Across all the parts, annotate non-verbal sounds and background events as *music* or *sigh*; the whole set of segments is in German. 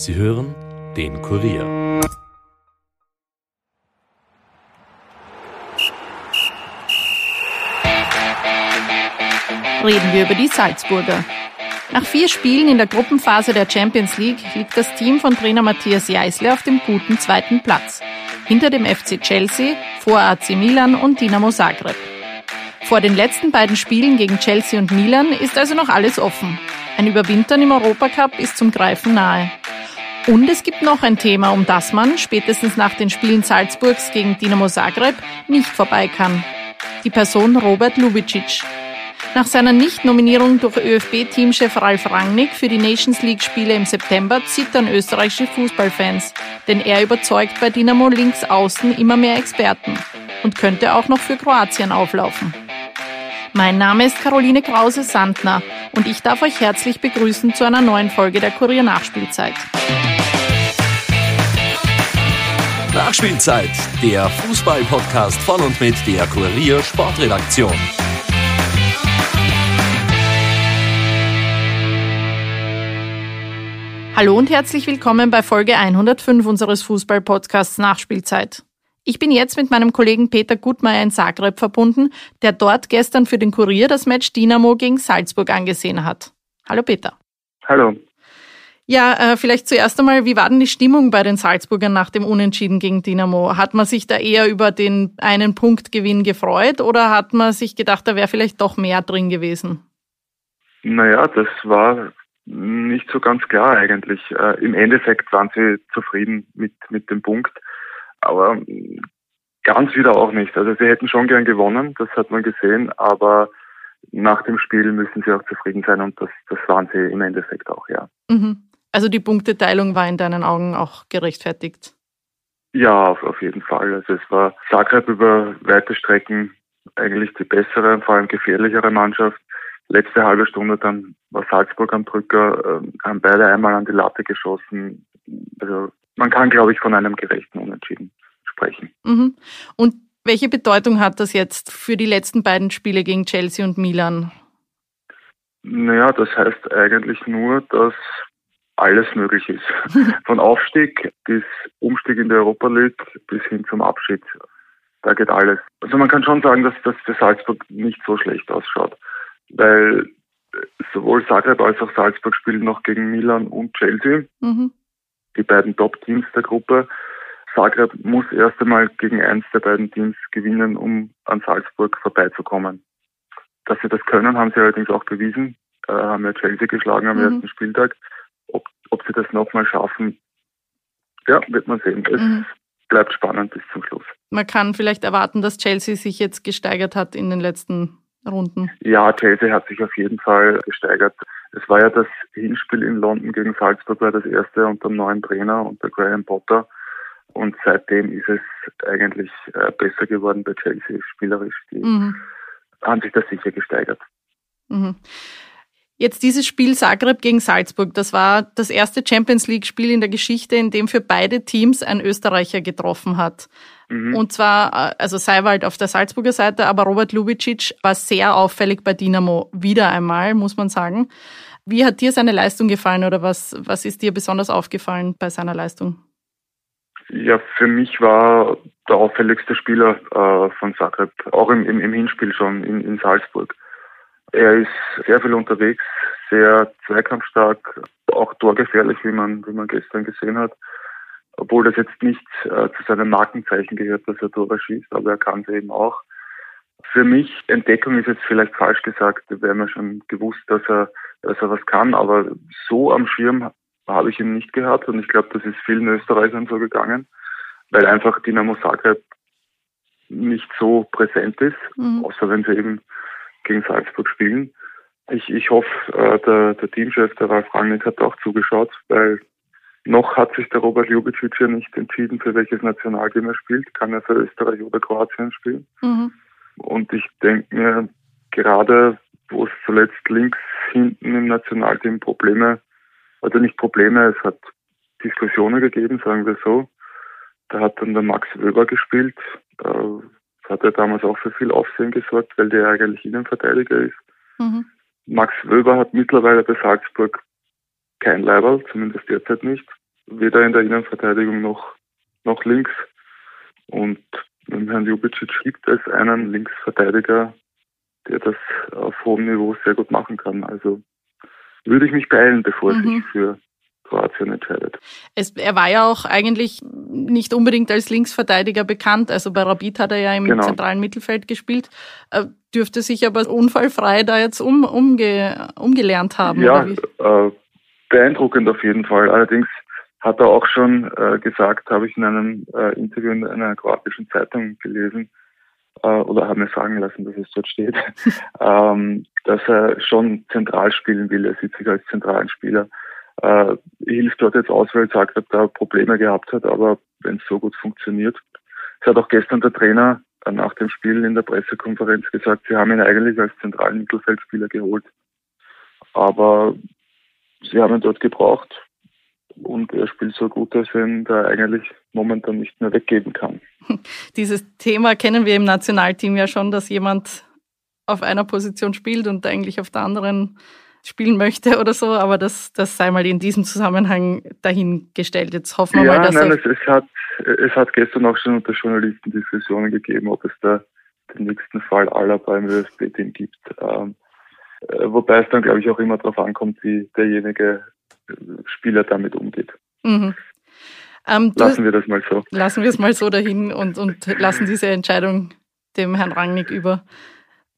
Sie hören den Kurier. Reden wir über die Salzburger. Nach vier Spielen in der Gruppenphase der Champions League liegt das Team von Trainer Matthias Jeißle auf dem guten zweiten Platz. Hinter dem FC Chelsea, vor AC Milan und Dinamo Zagreb. Vor den letzten beiden Spielen gegen Chelsea und Milan ist also noch alles offen. Ein Überwintern im Europacup ist zum Greifen nahe. Und es gibt noch ein Thema, um das man, spätestens nach den Spielen Salzburgs gegen Dinamo Zagreb, nicht vorbei kann. Die Person Robert Lubicic. Nach seiner Nicht-Nominierung durch ÖFB-Teamchef Ralf Rangnick für die Nations League-Spiele im September zittern österreichische Fußballfans, denn er überzeugt bei Dinamo links außen immer mehr Experten und könnte auch noch für Kroatien auflaufen. Mein Name ist Caroline Krause-Sandner und ich darf euch herzlich begrüßen zu einer neuen Folge der Kurier Nachspielzeit. Nachspielzeit, der Fußball-Podcast von und mit der Kurier Sportredaktion. Hallo und herzlich willkommen bei Folge 105 unseres Fußball-Podcasts Nachspielzeit. Ich bin jetzt mit meinem Kollegen Peter Gutmeier in Zagreb verbunden, der dort gestern für den Kurier das Match Dynamo gegen Salzburg angesehen hat. Hallo Peter. Hallo. Ja, äh, vielleicht zuerst einmal, wie war denn die Stimmung bei den Salzburgern nach dem Unentschieden gegen Dynamo? Hat man sich da eher über den einen Punktgewinn gefreut oder hat man sich gedacht, da wäre vielleicht doch mehr drin gewesen? Naja, das war nicht so ganz klar eigentlich. Äh, Im Endeffekt waren sie zufrieden mit, mit dem Punkt, aber ganz wieder auch nicht. Also sie hätten schon gern gewonnen, das hat man gesehen, aber nach dem Spiel müssen sie auch zufrieden sein und das, das waren sie im Endeffekt auch, ja. Mhm. Also die Punkteteilung war in deinen Augen auch gerechtfertigt? Ja, auf, auf jeden Fall. Also es war Zagreb über weite Strecken eigentlich die bessere, vor allem gefährlichere Mannschaft letzte halbe Stunde dann war Salzburg am Drücker, äh, haben beide einmal an die Latte geschossen. Also man kann, glaube ich, von einem gerechten Unentschieden sprechen. Mhm. Und welche Bedeutung hat das jetzt für die letzten beiden Spiele gegen Chelsea und Milan? Naja, das heißt eigentlich nur, dass alles möglich ist. *laughs* Von Aufstieg bis Umstieg in die Europa League bis hin zum Abschied. Da geht alles. Also man kann schon sagen, dass das für Salzburg nicht so schlecht ausschaut weil sowohl Zagreb als auch Salzburg spielen noch gegen Milan und Chelsea, mhm. Die beiden Top-Teams der Gruppe. Zagreb muss erst einmal gegen eins der beiden Teams gewinnen, um an Salzburg vorbeizukommen. Dass sie das können, haben sie allerdings auch bewiesen. Äh, haben ja Chelsea geschlagen am mhm. ersten Spieltag. Ob, ob sie das nochmal schaffen, ja, wird man sehen. Es mhm. bleibt spannend bis zum Schluss. Man kann vielleicht erwarten, dass Chelsea sich jetzt gesteigert hat in den letzten Runden? Ja, Chelsea hat sich auf jeden Fall gesteigert. Es war ja das Hinspiel in London gegen Salzburg, war das erste unter dem neuen Trainer, unter Graham Potter. Und seitdem ist es eigentlich äh, besser geworden bei Chelsea spielerisch. Die mhm. haben sich da sicher gesteigert. Mhm. Jetzt dieses Spiel Zagreb gegen Salzburg, das war das erste Champions League-Spiel in der Geschichte, in dem für beide Teams ein Österreicher getroffen hat. Mhm. Und zwar, äh, also Seiwald auf der Salzburger Seite, aber Robert Lubicic war sehr auffällig bei Dynamo. Wieder einmal, muss man sagen. Wie hat dir seine Leistung gefallen oder was, was ist dir besonders aufgefallen bei seiner Leistung? Ja, für mich war der auffälligste Spieler äh, von Zagreb, auch im, im, im Hinspiel schon in, in Salzburg. Er ist sehr viel unterwegs, sehr zweikampfstark, auch torgefährlich, wie man, wie man gestern gesehen hat. Obwohl das jetzt nicht äh, zu seinem Markenzeichen gehört, dass er Tore schießt, aber er kann es eben auch. Für mich, Entdeckung ist jetzt vielleicht falsch gesagt, wir haben ja schon gewusst, dass er, dass er was kann, aber so am Schirm habe ich ihn nicht gehabt und ich glaube, das ist vielen Österreichern so gegangen, weil einfach Dynamo Zagreb nicht so präsent ist, mhm. außer wenn sie eben gegen Salzburg spielen. Ich, ich hoffe, äh, der, der Teamchef, der Ralf Rangnick, hat auch zugeschaut, weil noch hat sich der Robert Ljubicic ja nicht entschieden, für welches Nationalteam er spielt. Kann er für Österreich oder Kroatien spielen? Mhm. Und ich denke mir, gerade wo es zuletzt links hinten im Nationalteam Probleme, also nicht Probleme, es hat Diskussionen gegeben, sagen wir so. Da hat dann der Max Wöber gespielt. Äh, hat er damals auch für viel Aufsehen gesorgt, weil der eigentlich Innenverteidiger ist. Mhm. Max Wöber hat mittlerweile bei Salzburg kein Leiberl, zumindest derzeit nicht. Weder in der Innenverteidigung noch, noch links. Und Herrn Jubicic gibt es einen Linksverteidiger, der das auf hohem Niveau sehr gut machen kann. Also würde ich mich beeilen, bevor mhm. sich für Kroatien entscheidet. Es, er war ja auch eigentlich nicht unbedingt als Linksverteidiger bekannt. Also bei Rabid hat er ja im genau. zentralen Mittelfeld gespielt. Er dürfte sich aber unfallfrei da jetzt um, umge, umgelernt haben. Ja, äh, beeindruckend auf jeden Fall. Allerdings hat er auch schon äh, gesagt, habe ich in einem äh, Interview in einer kroatischen Zeitung gelesen, äh, oder habe mir sagen lassen, dass es dort steht, *laughs* ähm, dass er schon zentral spielen will. Er sieht sich als zentralen Spieler. Äh, hilft dort jetzt aus, weil Zagreb da Probleme gehabt hat, aber wenn es so gut funktioniert. Es hat auch gestern der Trainer äh, nach dem Spiel in der Pressekonferenz gesagt, sie haben ihn eigentlich als zentralen Mittelfeldspieler geholt. Aber sie haben ihn dort gebraucht und er spielt so gut, dass er ihn da eigentlich momentan nicht mehr weggeben kann. *laughs* Dieses Thema kennen wir im Nationalteam ja schon, dass jemand auf einer Position spielt und eigentlich auf der anderen spielen möchte oder so, aber das, das sei mal in diesem Zusammenhang dahingestellt. Jetzt hoffen wir ja, mal, dass nein, es, es, hat, es hat gestern auch schon unter Journalisten Diskussionen gegeben, ob es da den nächsten Fall aller beim ÖSB-Team gibt. Ähm, äh, wobei es dann, glaube ich, auch immer darauf ankommt, wie derjenige Spieler damit umgeht. Mhm. Ähm, lassen wir das mal so. Lassen wir es mal so dahin und, und lassen diese Entscheidung dem Herrn Rangnick über.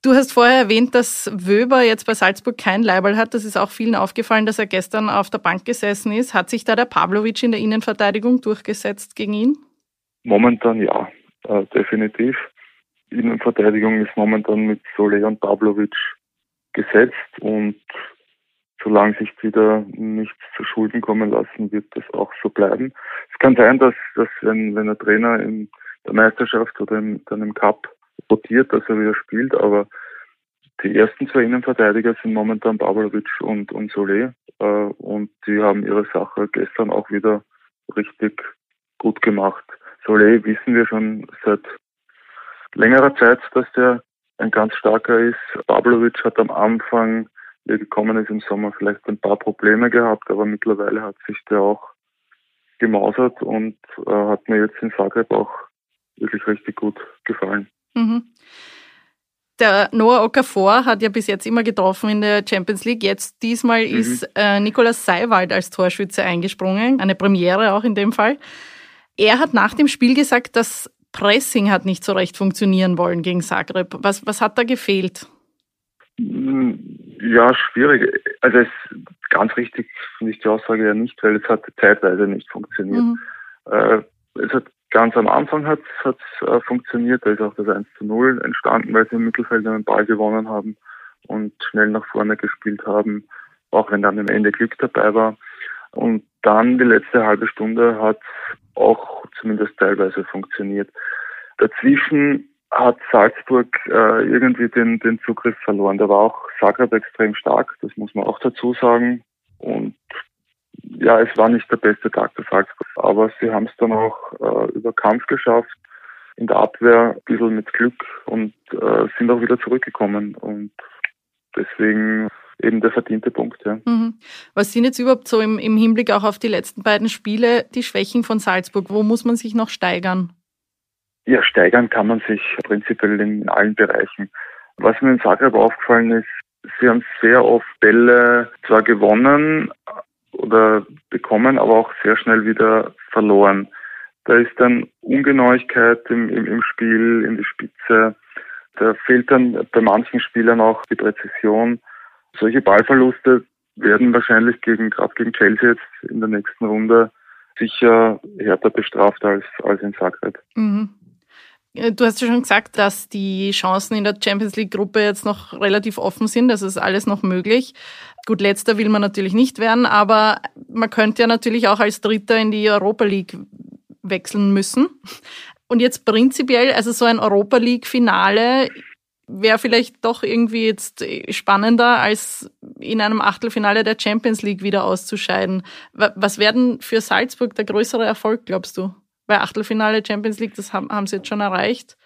Du hast vorher erwähnt, dass Wöber jetzt bei Salzburg kein Leiberl hat. Das ist auch vielen aufgefallen, dass er gestern auf der Bank gesessen ist. Hat sich da der Pavlovic in der Innenverteidigung durchgesetzt gegen ihn? Momentan ja, äh, definitiv. Innenverteidigung ist momentan mit Sole und Pavlovic gesetzt und solange sich wieder nichts zu Schulden kommen lassen, wird das auch so bleiben. Es kann sein, dass, dass wenn, wenn ein Trainer in der Meisterschaft oder im, dann im Cup rotiert, dass er wieder spielt, aber die ersten zwei Innenverteidiger sind momentan Pavlovic und, und Solé äh, und die haben ihre Sache gestern auch wieder richtig gut gemacht. Solé wissen wir schon seit längerer Zeit, dass der ein ganz starker ist. Pavlovic hat am Anfang, gekommen ist im Sommer, vielleicht ein paar Probleme gehabt, aber mittlerweile hat sich der auch gemausert und äh, hat mir jetzt in Zagreb auch wirklich richtig gut gefallen. Mhm. Der Noah Okafor hat ja bis jetzt immer getroffen in der Champions League. Jetzt diesmal mhm. ist äh, Nikolaus Seiwald als Torschütze eingesprungen. Eine Premiere auch in dem Fall. Er hat nach dem Spiel gesagt, das Pressing hat nicht so recht funktionieren wollen gegen Zagreb. Was, was hat da gefehlt? Mm, ja, schwierig. Also es, ganz richtig finde ich die Aussage ja nicht, weil es hat zeitweise nicht funktioniert. Mhm. Äh, es hat Ganz am Anfang hat es äh, funktioniert, da ist auch das 1 zu 0 entstanden, weil sie im Mittelfeld einen Ball gewonnen haben und schnell nach vorne gespielt haben, auch wenn dann am Ende Glück dabei war. Und dann die letzte halbe Stunde hat auch zumindest teilweise funktioniert. Dazwischen hat Salzburg äh, irgendwie den, den Zugriff verloren. Da war auch Zagreb extrem stark, das muss man auch dazu sagen. Und ja, es war nicht der beste Tag für Salzburg, aber sie haben es dann auch äh, über Kampf geschafft, in der Abwehr ein bisschen mit Glück und äh, sind auch wieder zurückgekommen und deswegen eben der verdiente Punkt. Ja. Mhm. Was sind jetzt überhaupt so im, im Hinblick auch auf die letzten beiden Spiele die Schwächen von Salzburg? Wo muss man sich noch steigern? Ja, steigern kann man sich prinzipiell in allen Bereichen. Was mir in Zagreb aufgefallen ist, sie haben sehr oft Bälle zwar gewonnen, oder bekommen, aber auch sehr schnell wieder verloren. Da ist dann Ungenauigkeit im, im, im Spiel, in die Spitze. Da fehlt dann bei manchen Spielern auch die Präzision. Solche Ballverluste werden wahrscheinlich gegen, gerade gegen Chelsea jetzt in der nächsten Runde sicher härter bestraft als, als in Zagreb. Mhm. Äh, du hast ja schon gesagt, dass die Chancen in der Champions League-Gruppe jetzt noch relativ offen sind. Das ist alles noch möglich. Gut, letzter will man natürlich nicht werden, aber man könnte ja natürlich auch als Dritter in die Europa League wechseln müssen. Und jetzt prinzipiell, also so ein Europa League-Finale wäre vielleicht doch irgendwie jetzt spannender, als in einem Achtelfinale der Champions League wieder auszuscheiden. Was werden für Salzburg der größere Erfolg, glaubst du? Weil Achtelfinale Champions League, das haben, haben sie jetzt schon erreicht.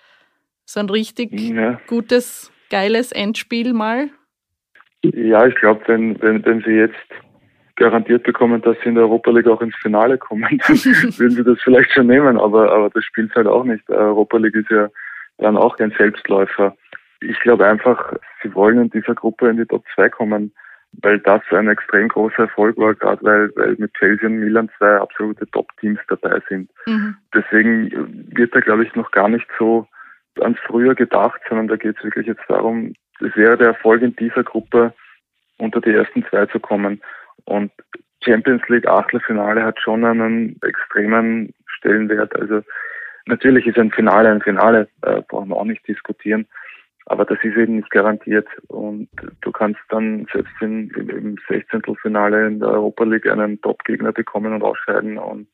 So ein richtig ja. gutes, geiles Endspiel mal. Ja, ich glaube, wenn, wenn, wenn sie jetzt garantiert bekommen, dass sie in der Europa League auch ins Finale kommen, *laughs* dann *laughs* würden sie das vielleicht schon nehmen, aber, aber das spielt halt auch nicht. Der Europa League ist ja dann auch kein Selbstläufer. Ich glaube einfach, sie wollen in dieser Gruppe in die Top 2 kommen, weil das ein extrem großer Erfolg war, gerade weil, weil mit Chelsea und Milan zwei absolute Top-Teams dabei sind. Mhm. Deswegen wird da, glaube ich, noch gar nicht so ans Früher gedacht, sondern da geht es wirklich jetzt darum, es wäre der Erfolg in dieser Gruppe, unter die ersten zwei zu kommen. Und Champions League Achtelfinale hat schon einen extremen Stellenwert. Also natürlich ist ein Finale ein Finale, äh, brauchen wir auch nicht diskutieren. Aber das ist eben nicht garantiert. Und du kannst dann selbst in, im 16. Finale in der Europa League einen Top-Gegner bekommen und ausscheiden. Und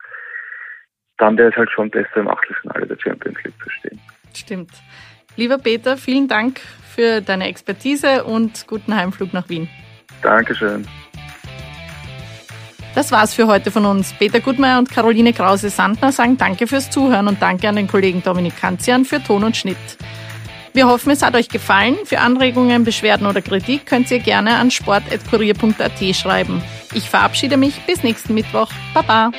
dann wäre es halt schon besser, im Achtelfinale der Champions League zu stehen. Stimmt. Lieber Peter, vielen Dank für deine Expertise und guten Heimflug nach Wien. Dankeschön. Das war's für heute von uns. Peter Gutmeier und Caroline Krause-Sandner sagen Danke fürs Zuhören und danke an den Kollegen Dominik Kanzian für Ton und Schnitt. Wir hoffen, es hat euch gefallen. Für Anregungen, Beschwerden oder Kritik könnt ihr gerne an sport.kurier.at schreiben. Ich verabschiede mich bis nächsten Mittwoch. Baba!